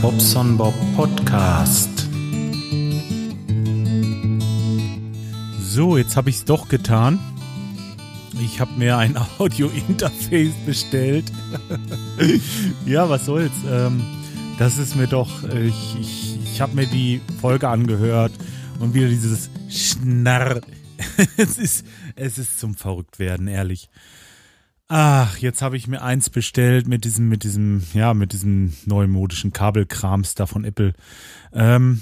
Bobson Bob Podcast. So, jetzt habe ich es doch getan. Ich habe mir ein Audio-Interface bestellt. ja, was soll's. Ähm, das ist mir doch. äh, Ich, ich, ich habe mir die Folge angehört und wieder dieses Schnarr. es, ist, es ist zum Verrücktwerden, ehrlich. Ach, jetzt habe ich mir eins bestellt mit diesem, mit diesem, ja, mit diesem neumodischen Kabelkrams da von Apple. Ähm,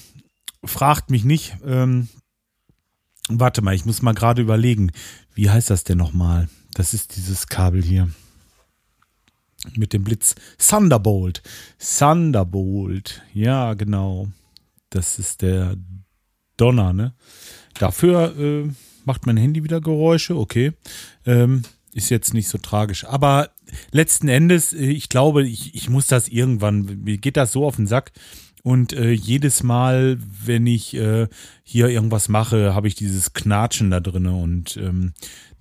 fragt mich nicht. Ähm, warte mal, ich muss mal gerade überlegen. Wie heißt das denn nochmal? Das ist dieses Kabel hier. Mit dem Blitz. Thunderbolt. Thunderbolt. Ja, genau. Das ist der Donner, ne? Dafür äh, macht mein Handy wieder Geräusche, okay. Ähm, ist jetzt nicht so tragisch. Aber letzten Endes, äh, ich glaube, ich, ich muss das irgendwann, mir geht das so auf den Sack. Und äh, jedes Mal, wenn ich äh, hier irgendwas mache, habe ich dieses Knatschen da drinne und ähm,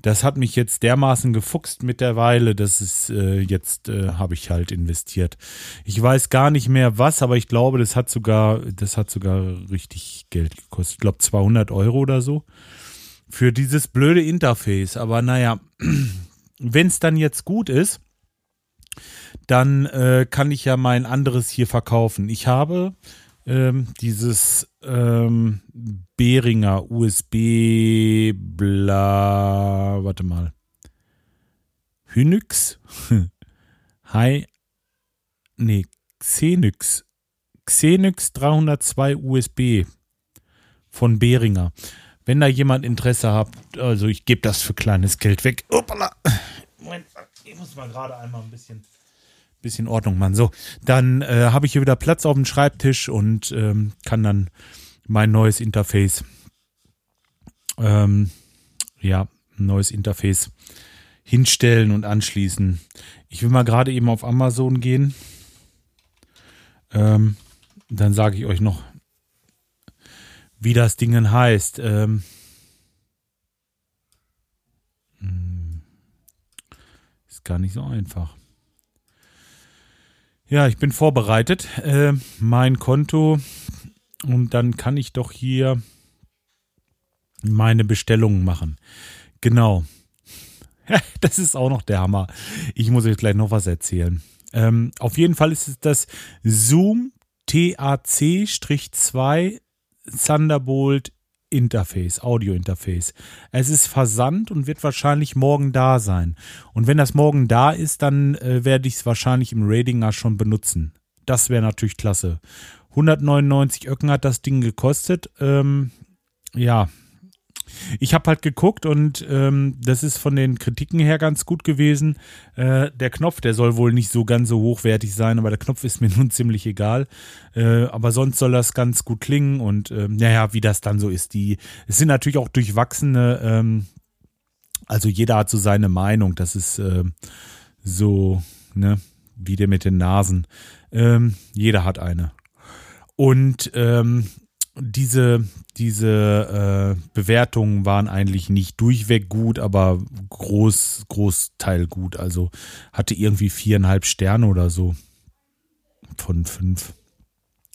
das hat mich jetzt dermaßen gefuchst mittlerweile, dass es äh, jetzt äh, habe ich halt investiert. Ich weiß gar nicht mehr was, aber ich glaube, das hat sogar, das hat sogar richtig Geld gekostet. Ich glaube 200 Euro oder so für dieses blöde Interface. Aber naja, wenn es dann jetzt gut ist, dann äh, kann ich ja mein anderes hier verkaufen. Ich habe ähm, dieses ähm, Behringer USB bla, warte mal. Hynix? Hi, nee, Xenix. Xenix 302 USB von Behringer. Wenn da jemand Interesse hat, also ich gebe das für kleines Geld weg. Opala. Moment, ich muss mal gerade einmal ein bisschen, bisschen Ordnung machen. So, dann äh, habe ich hier wieder Platz auf dem Schreibtisch und ähm, kann dann mein neues Interface, ähm, ja, neues Interface hinstellen und anschließen. Ich will mal gerade eben auf Amazon gehen. Ähm, dann sage ich euch noch, wie das Ding heißt. Ähm, hm, ist gar nicht so einfach. Ja, ich bin vorbereitet. Äh, mein Konto und dann kann ich doch hier meine Bestellungen machen. Genau. Das ist auch noch der Hammer. Ich muss euch gleich noch was erzählen. Ähm, auf jeden Fall ist es das Zoom TAC-2 Thunderbolt Interface, Audio Interface. Es ist versandt und wird wahrscheinlich morgen da sein. Und wenn das morgen da ist, dann äh, werde ich es wahrscheinlich im Radinger schon benutzen. Das wäre natürlich klasse. 199 Öcken hat das Ding gekostet. Ähm, ja, ich habe halt geguckt und ähm, das ist von den Kritiken her ganz gut gewesen. Äh, der Knopf, der soll wohl nicht so ganz so hochwertig sein, aber der Knopf ist mir nun ziemlich egal. Äh, aber sonst soll das ganz gut klingen und äh, naja, wie das dann so ist. Die, es sind natürlich auch durchwachsene, ähm, also jeder hat so seine Meinung. Das ist äh, so, ne, wie der mit den Nasen. Ähm, jeder hat eine. Und ähm, diese, diese äh, Bewertungen waren eigentlich nicht durchweg gut, aber groß, Großteil gut. Also hatte irgendwie viereinhalb Sterne oder so von fünf.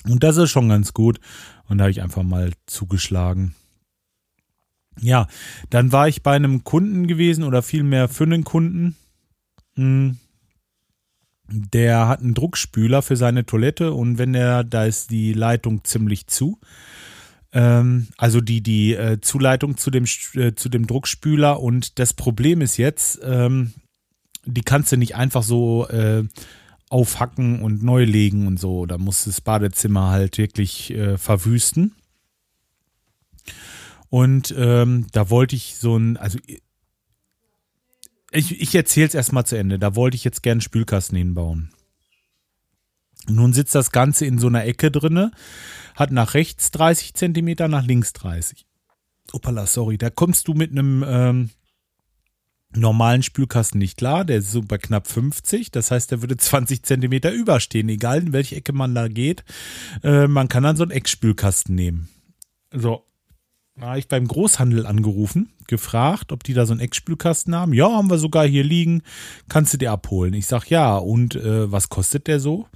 Und das ist schon ganz gut. Und da habe ich einfach mal zugeschlagen. Ja, dann war ich bei einem Kunden gewesen oder vielmehr für einen Kunden. Hm der hat einen Druckspüler für seine Toilette und wenn er, da ist die Leitung ziemlich zu. Ähm, also die, die äh, Zuleitung zu dem, äh, zu dem Druckspüler und das Problem ist jetzt, ähm, die kannst du nicht einfach so äh, aufhacken und neu legen und so. Da muss das Badezimmer halt wirklich äh, verwüsten. Und ähm, da wollte ich so ein, also ich, ich erzähle es erstmal zu Ende. Da wollte ich jetzt einen Spülkasten hinbauen. Nun sitzt das Ganze in so einer Ecke drinne, hat nach rechts 30 Zentimeter, nach links 30. Opala, sorry. Da kommst du mit einem ähm, normalen Spülkasten nicht klar. Der ist so bei knapp 50. Das heißt, der würde 20 Zentimeter überstehen, egal in welche Ecke man da geht. Äh, man kann dann so einen Eckspülkasten nehmen. So. Da habe ich beim Großhandel angerufen, gefragt, ob die da so einen Eckspülkasten haben. Ja, haben wir sogar hier liegen. Kannst du dir abholen? Ich sag ja. Und äh, was kostet der so?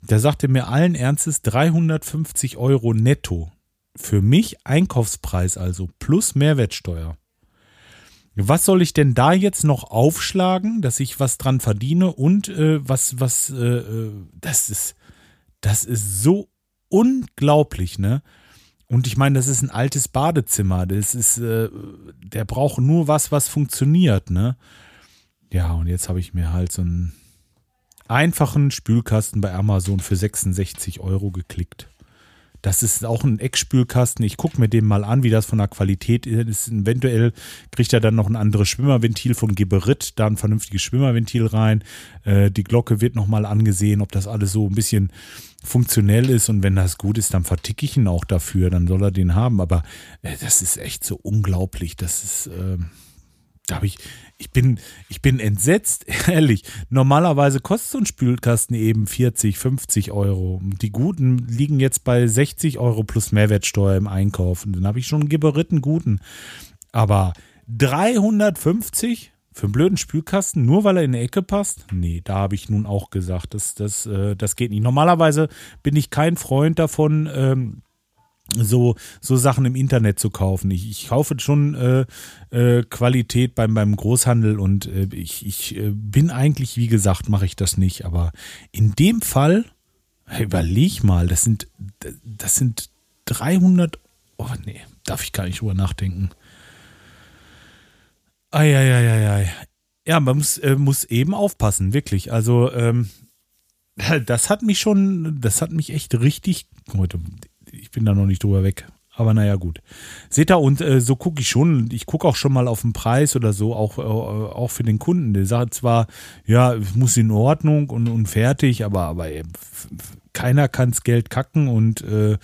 Der sagte mir allen Ernstes 350 Euro netto. Für mich Einkaufspreis also plus Mehrwertsteuer. Was soll ich denn da jetzt noch aufschlagen, dass ich was dran verdiene und äh, was, was, äh, äh das ist, das ist so unglaublich, ne? Und ich meine, das ist ein altes Badezimmer. Das ist, äh, der braucht nur was, was funktioniert, ne? Ja, und jetzt habe ich mir halt so einen einfachen Spülkasten bei Amazon für 66 Euro geklickt. Das ist auch ein Eckspülkasten. Ich gucke mir den mal an, wie das von der Qualität ist. Eventuell kriegt er dann noch ein anderes Schwimmerventil von Geberit, da ein vernünftiges Schwimmerventil rein. Äh, die Glocke wird nochmal angesehen, ob das alles so ein bisschen funktionell ist. Und wenn das gut ist, dann verticke ich ihn auch dafür. Dann soll er den haben. Aber äh, das ist echt so unglaublich. Das ist. Äh, da habe ich, ich bin, ich bin entsetzt, ehrlich. Normalerweise kostet so ein Spülkasten eben 40, 50 Euro. Die guten liegen jetzt bei 60 Euro plus Mehrwertsteuer im Einkauf. Und dann habe ich schon einen geberitten guten. Aber 350 für einen blöden Spülkasten, nur weil er in die Ecke passt? Nee, da habe ich nun auch gesagt, das, das, äh, das geht nicht. Normalerweise bin ich kein Freund davon, ähm, so, so Sachen im Internet zu kaufen. Ich, ich kaufe schon äh, äh, Qualität beim, beim Großhandel und äh, ich, ich äh, bin eigentlich, wie gesagt, mache ich das nicht. Aber in dem Fall, überleg mal, das sind, das sind 300, oh nee, darf ich gar nicht drüber nachdenken. Eieieiei. Ja, man muss, äh, muss eben aufpassen, wirklich. Also, ähm, das hat mich schon, das hat mich echt richtig, heute, ich bin da noch nicht drüber weg. Aber naja, gut. Seht ihr, und äh, so gucke ich schon, ich gucke auch schon mal auf den Preis oder so, auch, äh, auch für den Kunden. Der sagt zwar, ja, muss in Ordnung und, und fertig, aber, aber äh, keiner kann's Geld kacken und äh,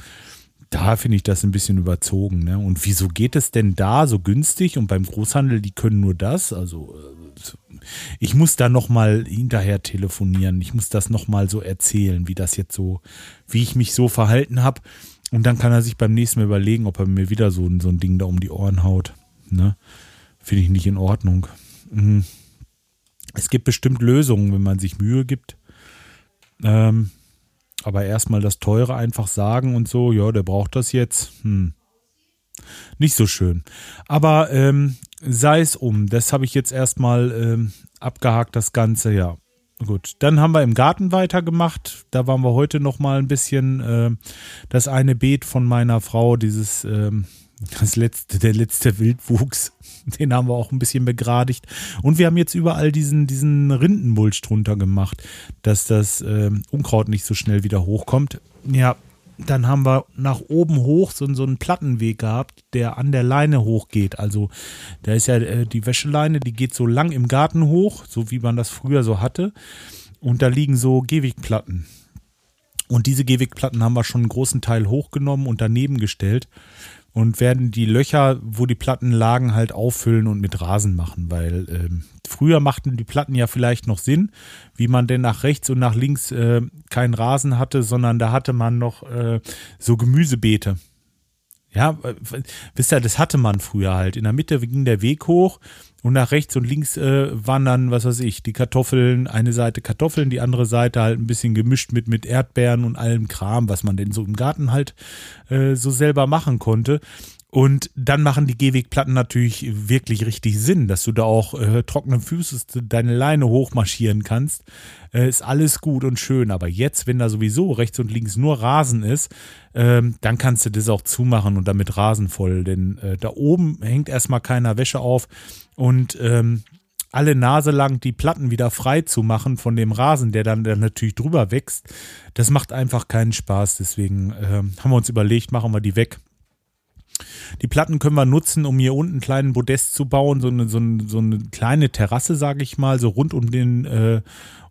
da finde ich das ein bisschen überzogen. Ne? Und wieso geht es denn da so günstig und beim Großhandel, die können nur das? Also äh, ich muss da nochmal hinterher telefonieren. Ich muss das nochmal so erzählen, wie das jetzt so, wie ich mich so verhalten habe. Und dann kann er sich beim nächsten Mal überlegen, ob er mir wieder so, so ein Ding da um die Ohren haut. Ne? Finde ich nicht in Ordnung. Mhm. Es gibt bestimmt Lösungen, wenn man sich Mühe gibt. Ähm, aber erstmal das Teure einfach sagen und so, ja, der braucht das jetzt. Hm. Nicht so schön. Aber ähm, sei es um. Das habe ich jetzt erstmal ähm, abgehakt, das Ganze, ja. Gut, dann haben wir im Garten weitergemacht. Da waren wir heute noch mal ein bisschen äh, das eine Beet von meiner Frau, dieses ähm, das letzte, der letzte Wildwuchs, den haben wir auch ein bisschen begradigt. Und wir haben jetzt überall diesen, diesen Rindenmulch drunter gemacht, dass das äh, Unkraut nicht so schnell wieder hochkommt. Ja, dann haben wir nach oben hoch so, so einen Plattenweg gehabt, der an der Leine hochgeht. Also da ist ja äh, die Wäscheleine, die geht so lang im Garten hoch, so wie man das früher so hatte. Und da liegen so Gehwegplatten. Und diese Gehwegplatten haben wir schon einen großen Teil hochgenommen und daneben gestellt und werden die Löcher, wo die Platten lagen, halt auffüllen und mit Rasen machen, weil ähm, früher machten die Platten ja vielleicht noch Sinn, wie man denn nach rechts und nach links äh, keinen Rasen hatte, sondern da hatte man noch äh, so Gemüsebeete. Ja, wisst ihr, das hatte man früher halt. In der Mitte ging der Weg hoch und nach rechts und links äh, waren dann, was weiß ich, die Kartoffeln, eine Seite Kartoffeln, die andere Seite halt ein bisschen gemischt mit, mit Erdbeeren und allem Kram, was man denn so im Garten halt äh, so selber machen konnte. Und dann machen die Gehwegplatten natürlich wirklich richtig Sinn, dass du da auch äh, trockene Füße deine Leine hochmarschieren kannst. Äh, ist alles gut und schön. Aber jetzt, wenn da sowieso rechts und links nur Rasen ist, ähm, dann kannst du das auch zumachen und damit Rasen voll. Denn äh, da oben hängt erstmal keiner Wäsche auf und ähm, alle Nase lang die Platten wieder frei zu machen von dem Rasen, der dann, dann natürlich drüber wächst, das macht einfach keinen Spaß. Deswegen äh, haben wir uns überlegt, machen wir die weg die Platten können wir nutzen, um hier unten einen kleinen Podest zu bauen, so eine, so eine, so eine kleine Terrasse, sage ich mal, so rund um den, äh,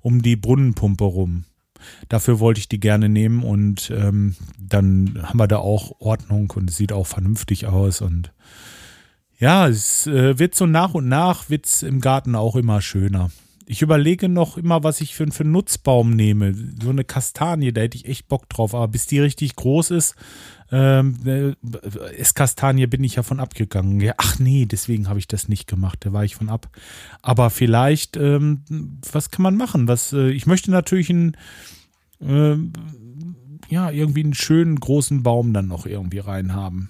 um die Brunnenpumpe rum. Dafür wollte ich die gerne nehmen und ähm, dann haben wir da auch Ordnung und es sieht auch vernünftig aus und ja, es äh, wird so nach und nach wird's im Garten auch immer schöner. Ich überlege noch immer, was ich für, für einen Nutzbaum nehme. So eine Kastanie, da hätte ich echt Bock drauf. Aber bis die richtig groß ist, ähm, äh, Esskastanie bin ich ja von abgegangen. Ja, ach nee, deswegen habe ich das nicht gemacht. Da war ich von ab. Aber vielleicht, ähm, was kann man machen? Was, äh, ich möchte natürlich einen, äh, ja, irgendwie einen schönen großen Baum dann noch irgendwie reinhaben.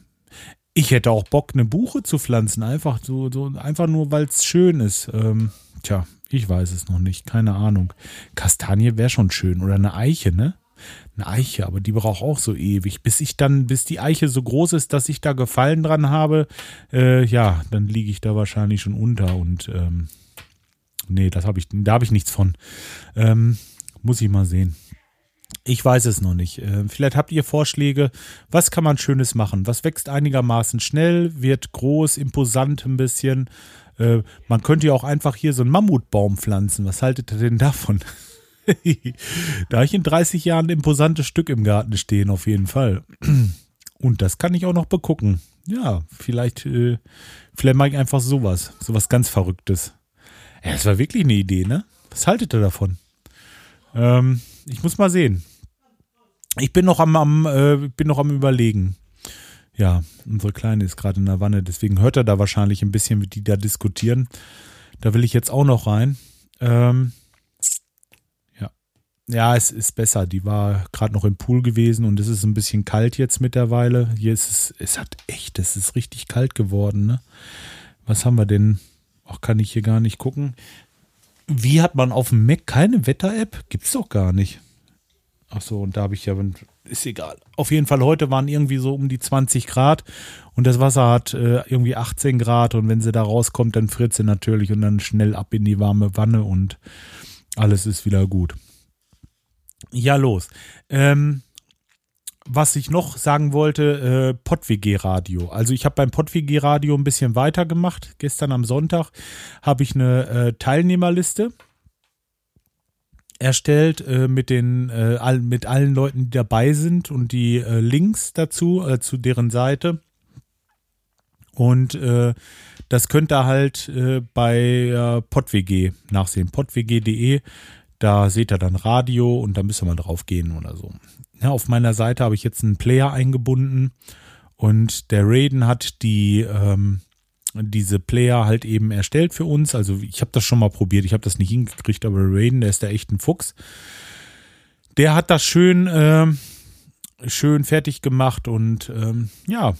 Ich hätte auch Bock, eine Buche zu pflanzen, einfach so, so einfach nur, weil es schön ist. Ähm, tja, ich weiß es noch nicht, keine Ahnung. Kastanie wäre schon schön oder eine Eiche, ne? Eine Eiche, aber die braucht auch so ewig, bis ich dann, bis die Eiche so groß ist, dass ich da Gefallen dran habe. Äh, ja, dann liege ich da wahrscheinlich schon unter und ähm, nee, das habe ich, da habe ich nichts von. Ähm, muss ich mal sehen. Ich weiß es noch nicht. Äh, vielleicht habt ihr Vorschläge. Was kann man Schönes machen? Was wächst einigermaßen schnell, wird groß, imposant ein bisschen. Äh, man könnte ja auch einfach hier so einen Mammutbaum pflanzen. Was haltet ihr denn davon? da habe ich in 30 Jahren ein imposantes Stück im Garten stehen, auf jeden Fall. Und das kann ich auch noch begucken. Ja, vielleicht, äh, vielleicht mache ich einfach sowas. Sowas ganz Verrücktes. Ja, das war wirklich eine Idee, ne? Was haltet ihr davon? Ähm, ich muss mal sehen. Ich bin noch am, am äh, bin noch am überlegen. Ja, unsere Kleine ist gerade in der Wanne, deswegen hört er da wahrscheinlich ein bisschen, wie die da diskutieren. Da will ich jetzt auch noch rein. Ähm, ja. Ja, es ist besser. Die war gerade noch im Pool gewesen und es ist ein bisschen kalt jetzt mittlerweile. Hier ist es, es hat echt, es ist richtig kalt geworden, ne? Was haben wir denn? Ach, kann ich hier gar nicht gucken. Wie hat man auf dem Mac keine Wetter-App? Gibt's doch gar nicht. Ach so, und da habe ich ja, ist egal. Auf jeden Fall, heute waren irgendwie so um die 20 Grad und das Wasser hat äh, irgendwie 18 Grad und wenn sie da rauskommt, dann friert sie natürlich und dann schnell ab in die warme Wanne und alles ist wieder gut. Ja, los. Ähm, was ich noch sagen wollte, äh, PodWG Radio. Also ich habe beim PodWG Radio ein bisschen weitergemacht. Gestern am Sonntag habe ich eine äh, Teilnehmerliste erstellt äh, mit den äh, all, mit allen Leuten, die dabei sind und die äh, Links dazu äh, zu deren Seite. Und äh, das könnt ihr halt äh, bei podwg nachsehen. podwg.de, da seht ihr dann Radio und da müsst ihr mal drauf gehen oder so. Ja, auf meiner Seite habe ich jetzt einen Player eingebunden und der Raiden hat die ähm, diese Player halt eben erstellt für uns. Also ich habe das schon mal probiert, ich habe das nicht hingekriegt, aber Raiden, der ist da echt ein Fuchs. Der hat das schön, äh, schön fertig gemacht und ähm, ja,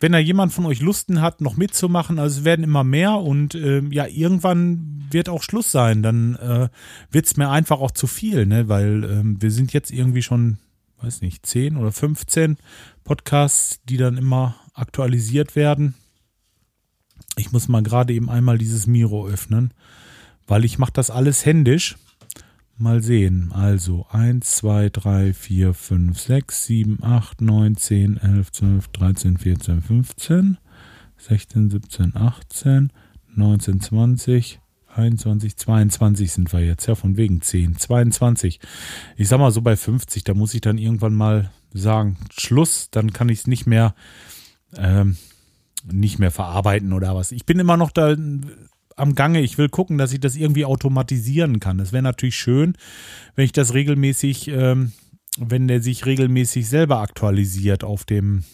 wenn da jemand von euch Lusten hat, noch mitzumachen, also es werden immer mehr und äh, ja, irgendwann wird auch Schluss sein. Dann äh, wird es mir einfach auch zu viel, ne? Weil äh, wir sind jetzt irgendwie schon, weiß nicht, 10 oder 15 Podcasts, die dann immer aktualisiert werden. Ich muss mal gerade eben einmal dieses Miro öffnen, weil ich mache das alles händisch. Mal sehen. Also 1, 2, 3, 4, 5, 6, 7, 8, 9, 10, 11, 12, 13, 14, 15, 16, 17, 18, 19, 20, 21, 22 sind wir jetzt. Ja, von wegen 10, 22. Ich sag mal so bei 50, da muss ich dann irgendwann mal sagen, Schluss, dann kann ich es nicht mehr ähm, nicht mehr verarbeiten oder was. Ich bin immer noch da am Gange. Ich will gucken, dass ich das irgendwie automatisieren kann. Das wäre natürlich schön, wenn ich das regelmäßig, ähm, wenn der sich regelmäßig selber aktualisiert auf dem,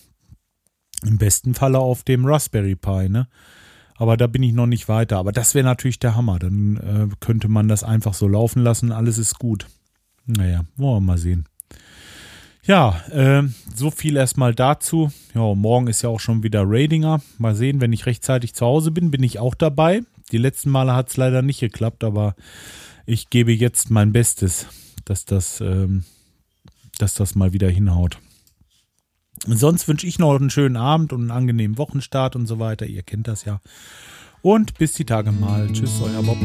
im besten Falle auf dem Raspberry Pi, ne? Aber da bin ich noch nicht weiter. Aber das wäre natürlich der Hammer. Dann äh, könnte man das einfach so laufen lassen. Alles ist gut. Naja, wollen wir mal sehen. Ja, äh, so viel erstmal dazu. Ja, morgen ist ja auch schon wieder Radinger. Mal sehen, wenn ich rechtzeitig zu Hause bin, bin ich auch dabei. Die letzten Male hat es leider nicht geklappt, aber ich gebe jetzt mein Bestes, dass das, ähm, dass das mal wieder hinhaut. sonst wünsche ich noch einen schönen Abend und einen angenehmen Wochenstart und so weiter. Ihr kennt das ja. Und bis die Tage mal. Tschüss, euer Bob.